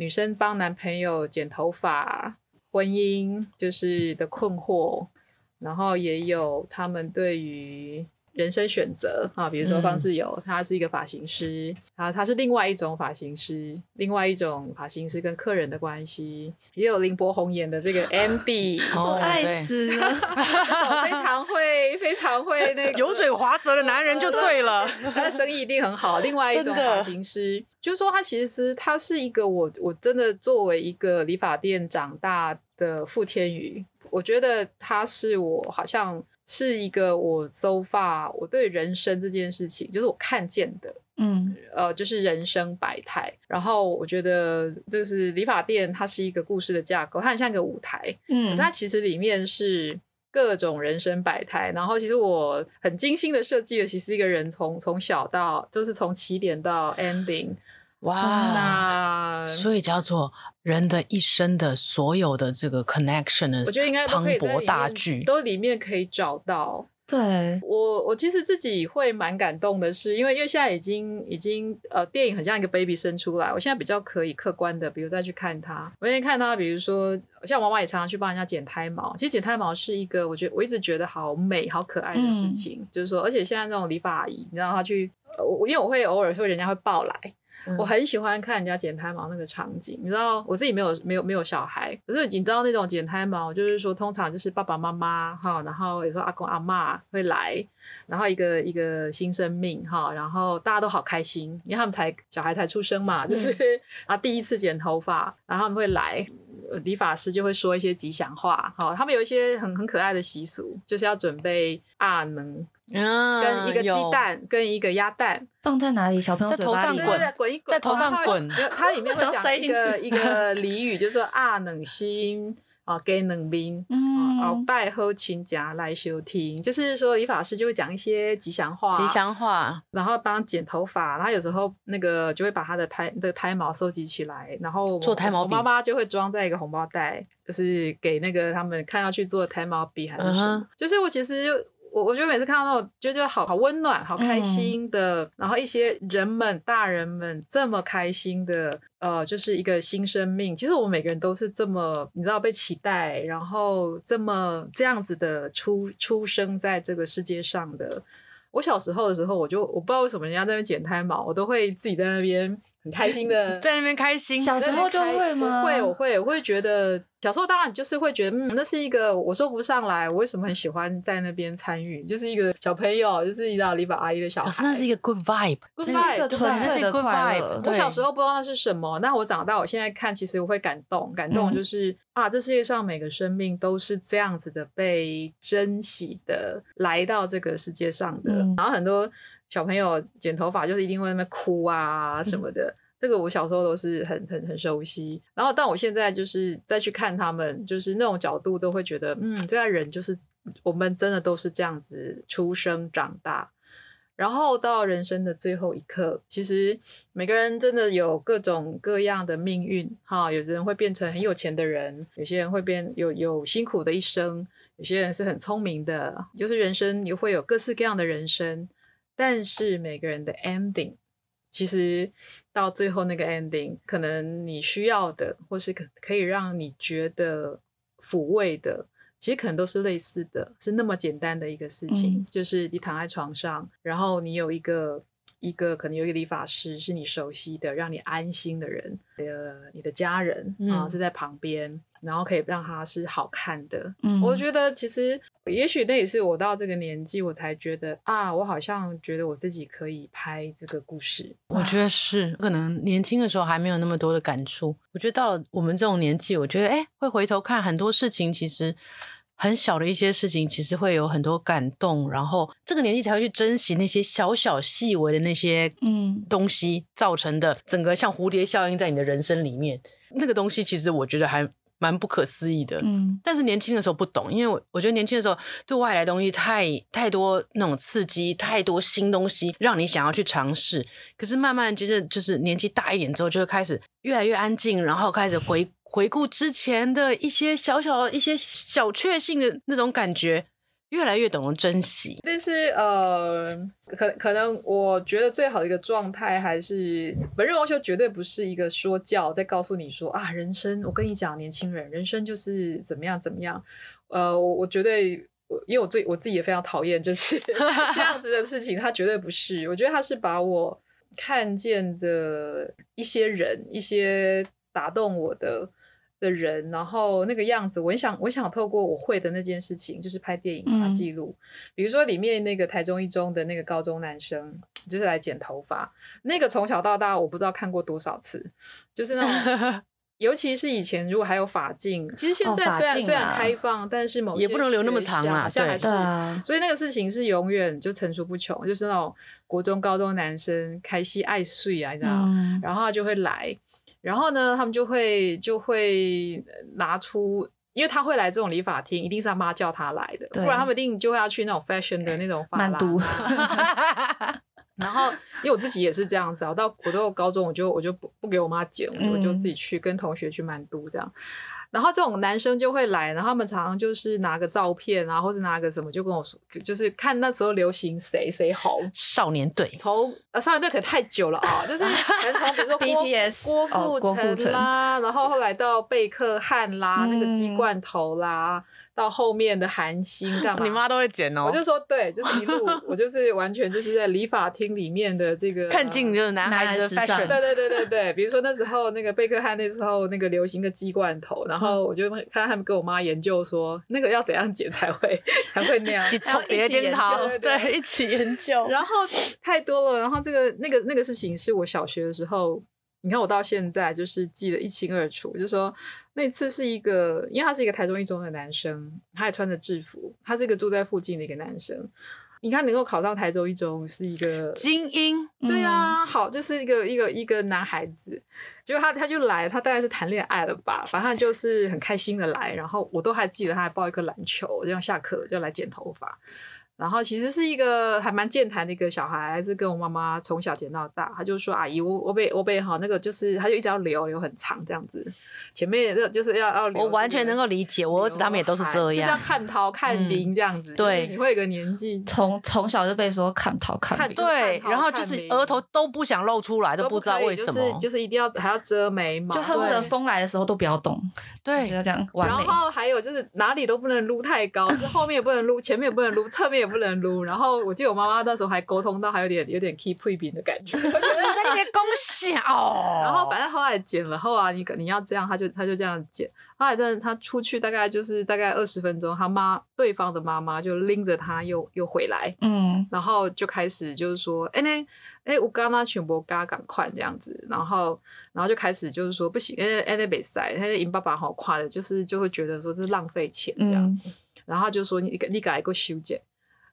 女生帮男朋友剪头发，婚姻就是的困惑，然后也有他们对于。人生选择啊，比如说方志友，嗯、他是一个发型师，他他是另外一种发型师，另外一种发型师跟客人的关系，也有林柏宏演的这个 MB，我爱死了，非常会非常会那个油嘴滑舌的男人就对了，他的生意一定很好。另外一种发型师，就是说他其实他是一个我我真的作为一个理发店长大的傅天宇，我觉得他是我好像。是一个我 so far 我对人生这件事情，就是我看见的，嗯，呃，就是人生百态。然后我觉得，就是理发店，它是一个故事的架构，它很像一个舞台，嗯，可是它其实里面是各种人生百态。然后其实我很精心的设计了，其实一个人从从小到，就是从起点到 ending。哇，那所以叫做人的一生的所有的这个 connection 的，我觉得应该磅礴大剧都里面可以找到。对，我，我其实自己会蛮感动的是，因为因为现在已经已经呃电影很像一个 baby 生出来，我现在比较可以客观的，比如再去看他，我愿意看他，比如说像我妈妈也常常去帮人家剪胎毛，其实剪胎毛是一个我觉得我一直觉得好美好可爱的事情，嗯、就是说，而且现在那种理发阿姨，你知道她去，我因为我会偶尔说人家会抱来。我很喜欢看人家剪胎毛那个场景，你知道，我自己没有没有没有小孩，可是你知道那种剪胎毛，就是说通常就是爸爸妈妈哈，然后有时候阿公阿嬷会来，然后一个一个新生命哈，然后大家都好开心，因为他们才小孩才出生嘛，就是啊第一次剪头发，然后他们会来。理发师就会说一些吉祥话，好，他们有一些很很可爱的习俗，就是要准备阿能，跟一个鸡蛋，跟一个鸭蛋，放在哪里？小朋友在头上滚，滚一滚，在头上滚。它里面会 讲一个一个俚语，就是说阿能心。啊，给冷冰，嗯，哦，拜后亲家来修听，就是说理发师就会讲一些吉祥话，吉祥话，然后帮剪头发，然后有时候那个就会把他的胎的胎毛收集起来，然后做胎毛笔，妈妈就会装在一个红包袋，就是给那个他们看要去做胎毛笔还是什么，就是我其实就。我我觉得每次看到那种，就觉得好好温暖、好开心的，嗯、然后一些人们、大人们这么开心的，呃，就是一个新生命。其实我们每个人都是这么，你知道被期待，然后这么这样子的出出生在这个世界上的。我小时候的时候，我就我不知道为什么人家在那边剪胎毛，我都会自己在那边。很开心的，在那边开心。小时候就会吗？会，我会，我会觉得小时候当然就是会觉得，嗯，那是一个我说不上来，我为什么很喜欢在那边参与，就是一个小朋友，就是遇到理发阿姨的小孩。可是那是一个 good vibe，good vibe，对，那是一个 good vibe。我小时候不知道那是什么，那我长大，我现在看，其实我会感动，感动就是、嗯、啊，这世界上每个生命都是这样子的被珍惜的来到这个世界上的，嗯、然后很多。小朋友剪头发就是一定会在那边哭啊什么的。嗯、这个我小时候都是很很很熟悉。然后，但我现在就是再去看他们，就是那种角度都会觉得，嗯，这样人就是我们真的都是这样子出生长大。然后到人生的最后一刻，其实每个人真的有各种各样的命运哈。有的人会变成很有钱的人，有些人会变有有辛苦的一生，有些人是很聪明的，就是人生你会有各式各样的人生。但是每个人的 ending，其实到最后那个 ending，可能你需要的，或是可可以让你觉得抚慰的。其实可能都是类似的，是那么简单的一个事情，嗯、就是你躺在床上，然后你有一个一个可能有一个理发师是你熟悉的，让你安心的人，呃，你的家人啊是在旁边，然后可以让它是好看的。嗯，我觉得其实也许那也是我到这个年纪，我才觉得啊，我好像觉得我自己可以拍这个故事。我觉得是，可能年轻的时候还没有那么多的感触。我觉得到了我们这种年纪，我觉得哎，会回头看很多事情，其实。很小的一些事情，其实会有很多感动，然后这个年纪才会去珍惜那些小小细微的那些嗯东西造成的整个像蝴蝶效应在你的人生里面，那个东西其实我觉得还蛮不可思议的。嗯，但是年轻的时候不懂，因为我我觉得年轻的时候对外来的东西太太多那种刺激，太多新东西让你想要去尝试。可是慢慢其实就是年纪大一点之后，就会开始越来越安静，然后开始回。回顾之前的一些小小一些小确幸的那种感觉，越来越懂得珍惜。但是呃，可可能我觉得最好的一个状态还是本日王秀绝对不是一个说教，在告诉你说啊，人生我跟你讲，年轻人，人生就是怎么样怎么样。呃，我我绝对，因为我最我自己也非常讨厌就是 这样子的事情，他绝对不是。我觉得他是把我看见的一些人，一些打动我的。的人，然后那个样子，我想，我想透过我会的那件事情，就是拍电影啊记录。嗯、比如说里面那个台中一中的那个高中男生，就是来剪头发，那个从小到大我不知道看过多少次，就是那种，尤其是以前如果还有法镜，其实现在虽然、哦、虽然开放，但是某些也不能留那么长啊，像还是，对所以那个事情是永远就层出不穷，就是那种国中高中男生开戏爱睡啊，你知道，嗯、然后他就会来。然后呢，他们就会就会拿出，因为他会来这种理发厅，一定是他妈叫他来的，不然他们一定就会要去那种 fashion 的那种发廊。都 然后，因为我自己也是这样子啊，我到我到高中，我就我就不不给我妈剪，我就自己去跟同学去曼都这样。然后这种男生就会来，然后他们常常就是拿个照片啊，或者拿个什么，就跟我说，就是看那时候流行谁谁红少年队，从呃少年队可太久了啊，就是能从比如说郭 BTS 郭富城啦，然后后来到贝克汉啦，嗯、那个鸡冠头啦。到后面的韩星干嘛？你妈都会剪哦。我就说对，就是一路，我就是完全就是在理发厅里面的这个 看尽就是男孩子的 fashion。对对对对对，比如说那时候那个贝克汉那时候那个流行的鸡冠头，然后我就看他们跟我妈研究说那个要怎样剪才会才会那样，一起研究，对，一起研究。然后太多了，然后这个那个那个事情是我小学的时候，你看我到现在就是记得一清二楚，就是说。那次是一个，因为他是一个台中一中的男生，他也穿着制服，他是一个住在附近的一个男生。你看，能够考上台中一中是一个精英，对啊，好，就是一个一个一个男孩子。结果他他就来，他大概是谈恋爱了吧，反正就是很开心的来。然后我都还记得，他还抱一个篮球，这样下课就来剪头发。然后其实是一个还蛮健谈的一个小孩，还是跟我妈妈从小剪到大。他就说：“阿姨，我我被我被哈那个，就是他就一直要留留很长这样子，前面就就是要要留。”我完全能够理解，我儿子他们也都是这样，就像看桃看林这样子。对，你会有个年纪，从从小就被说看桃看林。对，然后就是额头都不想露出来，都不知道为什么，就是就是一定要还要遮眉毛，就恨不得风来的时候都不要动。对，要这样。然后还有就是哪里都不能撸太高，就后面也不能撸，前面也不能撸，侧面也不能撸，然后。我记得我妈妈那时候还沟通到，还有点有点 keep 配饼的感觉，我觉得在那边恭喜哦。然后反正后来剪了后啊，你你要这样，他就他就这样剪。后来但他出去大概就是大概二十分钟，他妈对方的妈妈就拎着他又又回来，嗯，然后就开始就是说，哎呢哎我刚刚全部嘎赶快这样子，然后然后就开始就是说不行，哎哎那比赛，他因爸爸好快的，就是就会觉得说这是浪费钱这样，嗯、然后就说你你改一个修剪。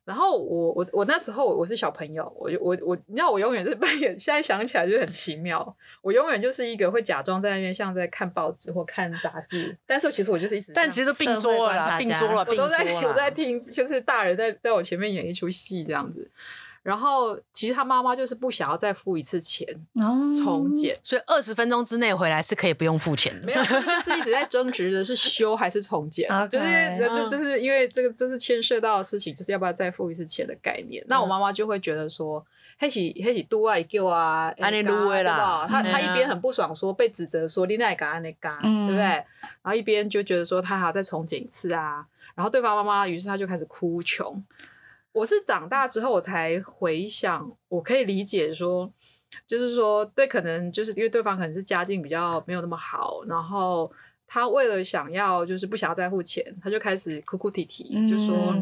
然后我我我那时候我是小朋友，我我我，你知道我永远就是 扮演，现在想起来就很奇妙。我永远就是一个会假装在那边像在看报纸或看杂志，但是其实我就是一直，但其实并桌了，并桌了，我都在我在听，就是大人在在我前面演一出戏这样子。然后其实他妈妈就是不想要再付一次钱重检，哦、所以二十分钟之内回来是可以不用付钱的。没有，就是一直在争执的是修还是重剪，Okay. 就是这这是因为这个这是牵涉到的事情，就是要不要再付一次钱的概念。嗯、那我妈妈就会觉得说，黑起黑起多爱救啊，安尼撸位啦，他他一边很不爽说被指责说你那个安尼嘎，对不对？然后一边就觉得说他还要再重检一次啊，然后对方妈妈于是他就开始哭穷。我是长大之后，我才回想，我可以理解说，就是说，对，可能就是因为对方可能是家境比较没有那么好，然后他为了想要，就是不想要再付钱，他就开始哭哭啼啼，嗯、就说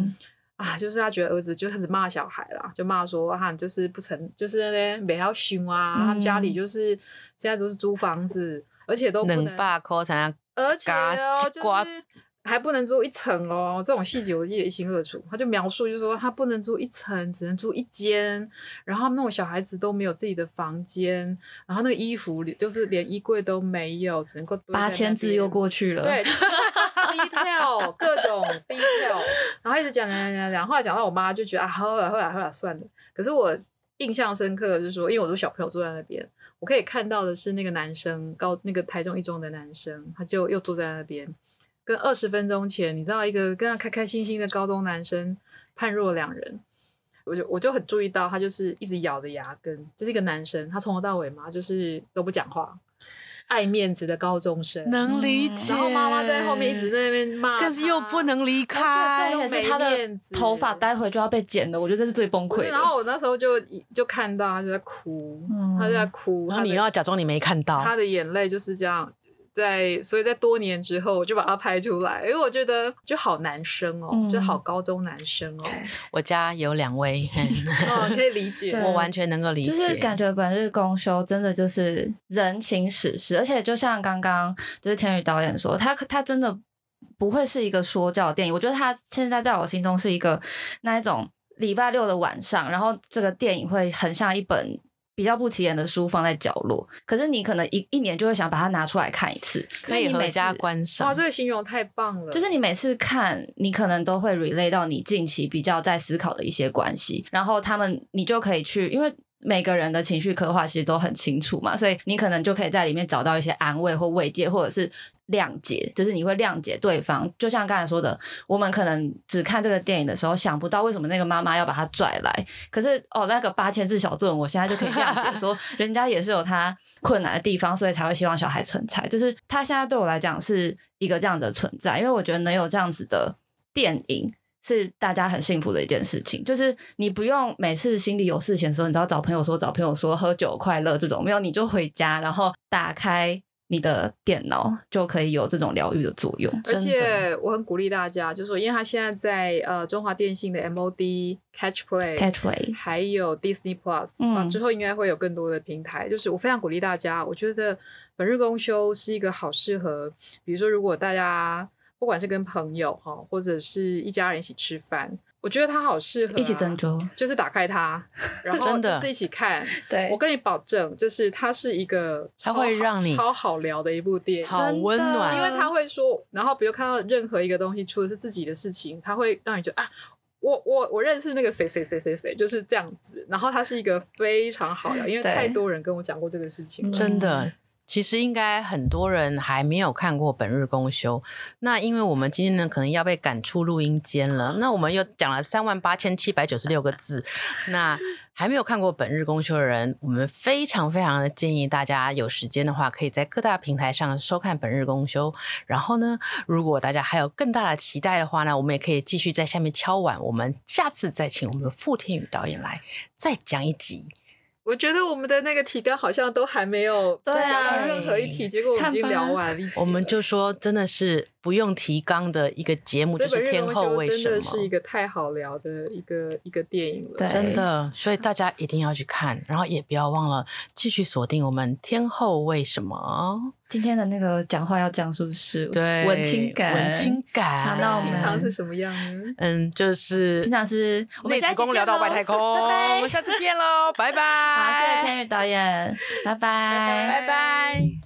啊，就是他觉得儿子就开始骂小孩啦，就骂说啊，就是不成，就是那边没要凶啊，嗯、他们家里就是现在都是租房子，而且都不能，而且哦，就是。还不能租一层哦，这种细节我记得一清二楚。他就描述，就是说他不能租一层，只能租一间。然后那种小孩子都没有自己的房间，然后那个衣服就是连衣柜都没有，只能够八千字又过去了。对，detail 各种 detail，然后一直讲讲讲讲讲，后来讲到我妈就觉得啊，后来后来后来算了。可是我印象深刻的就是说，因为我都小朋友坐在那边，我可以看到的是那个男生高那个台中一中的男生，他就又坐在那边。跟二十分钟前，你知道一个跟他开开心心的高中男生判若两人，我就我就很注意到他就是一直咬着牙根，就是一个男生，他从头到尾嘛就是都不讲话，爱面子的高中生，能理解。然后妈妈在后面一直在那边骂，但是又不能离开，重点是他的头发待会就要被剪了，我觉得这是最崩溃的。然后我那时候就就看到他就在哭，嗯、他就在哭，然后你又要假装你没看到，他的眼泪就是这样。在，所以在多年之后，我就把它拍出来，因为我觉得就好男生哦，嗯、就好高中男生哦。我家有两位，哦，可以理解，我完全能够理解。就是感觉本日公休真的就是人情史诗，而且就像刚刚就是天宇导演说，他他真的不会是一个说教电影。我觉得他现在在我心中是一个那一种礼拜六的晚上，然后这个电影会很像一本。比较不起眼的书放在角落，可是你可能一一年就会想把它拿出来看一次，可以每家观赏。哇，这个形容太棒了！就是你每次看，你可能都会 relate 到你近期比较在思考的一些关系，然后他们你就可以去，因为每个人的情绪刻画其实都很清楚嘛，所以你可能就可以在里面找到一些安慰或慰藉，或者是。谅解，就是你会谅解对方，就像刚才说的，我们可能只看这个电影的时候想不到为什么那个妈妈要把他拽来，可是哦，那个八千字小作文，我现在就可以谅解，说 人家也是有他困难的地方，所以才会希望小孩成才，就是他现在对我来讲是一个这样子的存在，因为我觉得能有这样子的电影是大家很幸福的一件事情，就是你不用每次心里有事情的时候，你只要找朋友说，找朋友说喝酒快乐这种，没有你就回家，然后打开。你的电脑就可以有这种疗愈的作用，而且我很鼓励大家，就是说，因为他现在在呃中华电信的 MOD Catch Play Catch Play，还有 Disney Plus，嗯，啊，之后应该会有更多的平台。就是我非常鼓励大家，我觉得本日公休是一个好适合，比如说如果大家不管是跟朋友哈，或者是一家人一起吃饭。我觉得它好适合、啊、一起斟酌，就是打开它，然后就是一起看。对，我跟你保证，就是它是一个超它会让你超好聊的一部电影，好温暖。因为他会说，然后比如看到任何一个东西，除了是自己的事情，他会让你觉得啊，我我我认识那个谁谁谁谁谁，就是这样子。然后它是一个非常好聊，因为太多人跟我讲过这个事情了，真的。其实应该很多人还没有看过《本日公休》，那因为我们今天呢可能要被赶出录音间了，那我们又讲了三万八千七百九十六个字，那还没有看过《本日公休》的人，我们非常非常的建议大家有时间的话，可以在各大平台上收看《本日公休》。然后呢，如果大家还有更大的期待的话呢，我们也可以继续在下面敲碗，我们下次再请我们的傅天宇导演来再讲一集。我觉得我们的那个提纲好像都还没有对啊任何一题，结果我们已经聊完了。对我们就说，真的是不用提纲的一个节目，就是《天后为什么》，真的是一个太好聊的一个一个电影了，真的，所以大家一定要去看，然后也不要忘了继续锁定我们《天后为什么》。今天的那个讲话要讲述的是对文青感，文青感。那我们平常是什么样呢？嗯，就是平常是内子宫聊到外太空，拜拜，我们下次见喽，拜拜。好，谢谢天宇导演，拜拜，拜拜。